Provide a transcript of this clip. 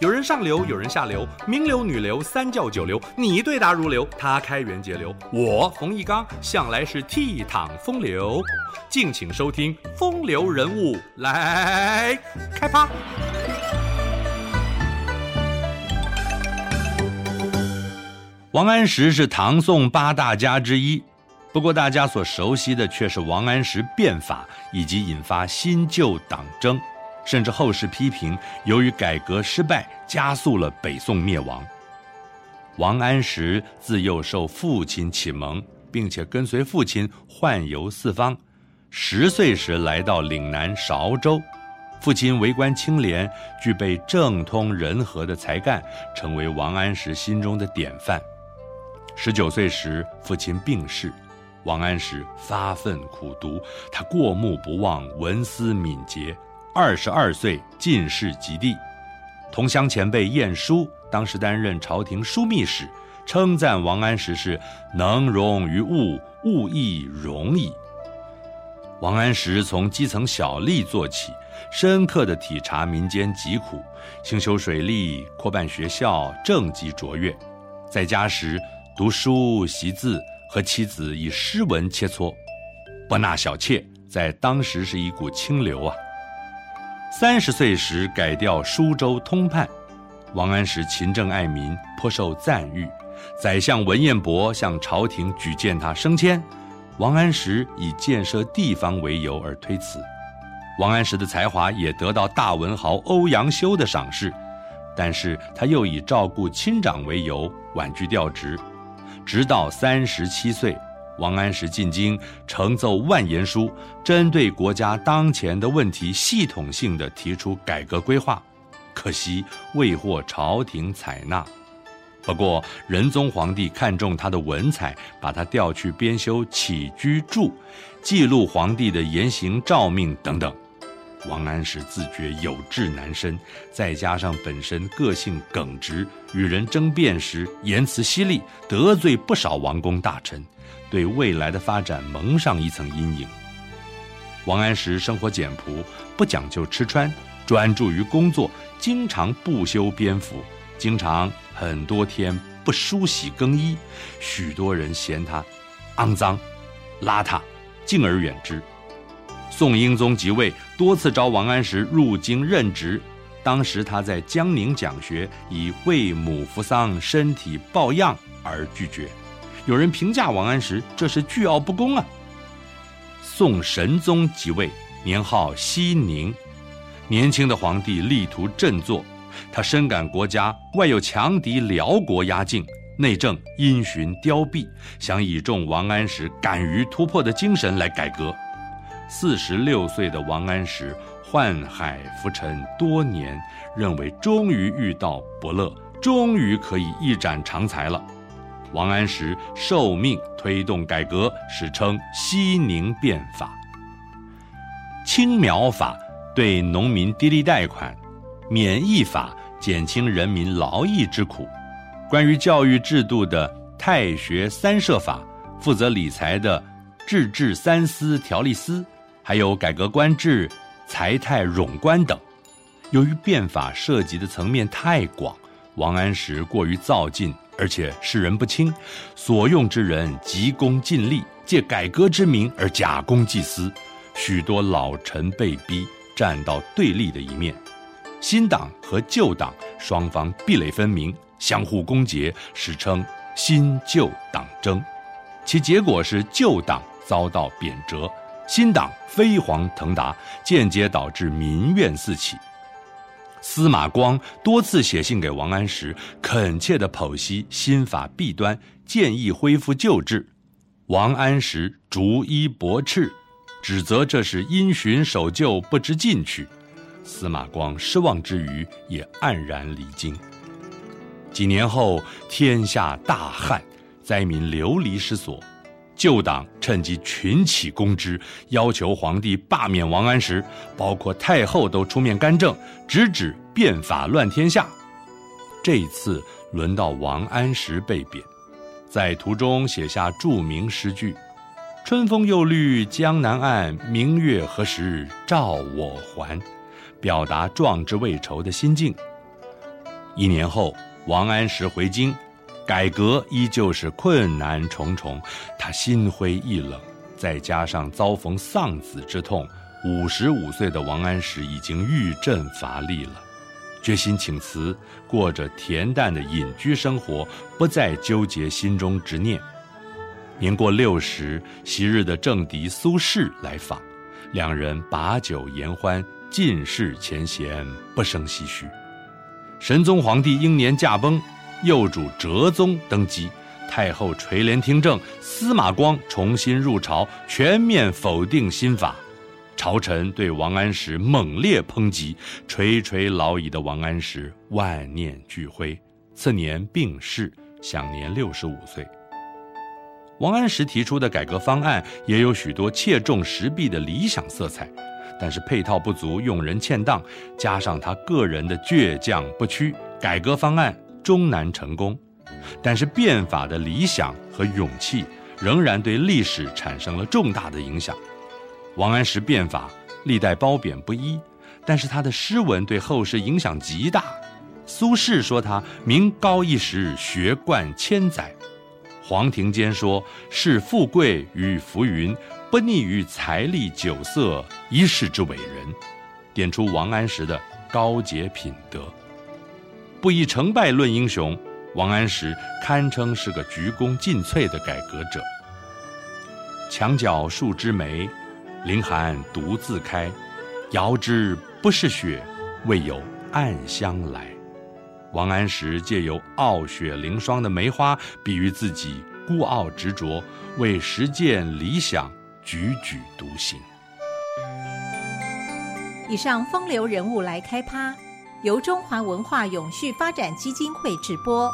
有人上流，有人下流，名流、女流、三教九流，你对答如流，他开源节流，我冯一刚向来是倜傥风流。敬请收听《风流人物》来开趴。王安石是唐宋八大家之一，不过大家所熟悉的却是王安石变法以及引发新旧党争。甚至后世批评，由于改革失败，加速了北宋灭亡。王安石自幼受父亲启蒙，并且跟随父亲宦游四方。十岁时来到岭南韶州，父亲为官清廉，具备政通人和的才干，成为王安石心中的典范。十九岁时，父亲病逝，王安石发奋苦读，他过目不忘，文思敏捷。二十二岁进士及第，同乡前辈晏殊当时担任朝廷枢密使，称赞王安石是能容于物，物亦容矣。王安石从基层小吏做起，深刻地体察民间疾苦，兴修水利，扩办学校，政绩卓越。在家时读书习字，和妻子以诗文切磋，不纳小妾，在当时是一股清流啊。三十岁时改调舒州通判，王安石勤政爱民，颇受赞誉。宰相文彦博向朝廷举荐他升迁，王安石以建设地方为由而推辞。王安石的才华也得到大文豪欧阳修的赏识，但是他又以照顾亲长为由婉拒调职，直到三十七岁。王安石进京，呈奏万言书，针对国家当前的问题，系统性地提出改革规划，可惜未获朝廷采纳。不过仁宗皇帝看中他的文采，把他调去编修《起居注》，记录皇帝的言行诏命等等。王安石自觉有志难伸，再加上本身个性耿直，与人争辩时言辞犀利，得罪不少王公大臣。对未来的发展蒙上一层阴影。王安石生活简朴，不讲究吃穿，专注于工作，经常不修边幅，经常很多天不梳洗更衣，许多人嫌他肮脏、邋遢，敬而远之。宋英宗即位，多次召王安石入京任职，当时他在江宁讲学，以为母扶丧、身体抱恙而拒绝。有人评价王安石，这是倨傲不恭啊。宋神宗即位，年号熙宁，年轻的皇帝力图振作，他深感国家外有强敌辽国压境，内政因循凋敝，想倚重王安石敢于突破的精神来改革。四十六岁的王安石宦海浮沉多年，认为终于遇到伯乐，终于可以一展长才了。王安石受命推动改革，史称熙宁变法。青苗法对农民低利贷款，免役法减轻人民劳役之苦。关于教育制度的太学三社法，负责理财的制治三司条例司，还有改革官制、财泰冗官等。由于变法涉及的层面太广，王安石过于躁进。而且识人不清，所用之人急功近利，借改革之名而假公济私，许多老臣被逼站到对立的一面，新党和旧党双方壁垒分明，相互攻讦，史称新旧党争。其结果是旧党遭到贬谪，新党飞黄腾达，间接导致民怨四起。司马光多次写信给王安石，恳切地剖析新法弊端，建议恢复旧制。王安石逐一驳斥，指责这是因循守旧，不知进取。司马光失望之余，也黯然离京。几年后，天下大旱，灾民流离失所。旧党趁机群起攻之，要求皇帝罢免王安石，包括太后都出面干政，直指变法乱天下。这一次轮到王安石被贬，在途中写下著名诗句：“春风又绿江南岸，明月何时照我还”，表达壮志未酬的心境。一年后，王安石回京，改革依旧是困难重重，他心灰意冷，再加上遭逢丧子之痛，五十五岁的王安石已经郁症乏力了，决心请辞，过着恬淡的隐居生活，不再纠结心中执念。年过六十，昔日的政敌苏轼来访，两人把酒言欢，尽释前嫌，不胜唏嘘。神宗皇帝英年驾崩，幼主哲宗登基，太后垂帘听政，司马光重新入朝，全面否定新法，朝臣对王安石猛烈抨击，垂垂老矣的王安石万念俱灰，次年病逝，享年六十五岁。王安石提出的改革方案也有许多切中时弊的理想色彩，但是配套不足，用人欠当，加上他个人的倔强不屈，改革方案终难成功。但是变法的理想和勇气仍然对历史产生了重大的影响。王安石变法历代褒贬不一，但是他的诗文对后世影响极大。苏轼说他名高一时，学贯千载。黄庭坚说：“视富贵于浮云，不溺于财力酒色，一世之伟人。”点出王安石的高洁品德。不以成败论英雄，王安石堪称是个鞠躬尽瘁的改革者。墙角数枝梅，凌寒独自开。遥知不是雪，为有暗香来。王安石借由傲雪凌霜的梅花，比喻自己孤傲执着，为实践理想踽踽独行。以上风流人物来开趴，由中华文化永续发展基金会直播。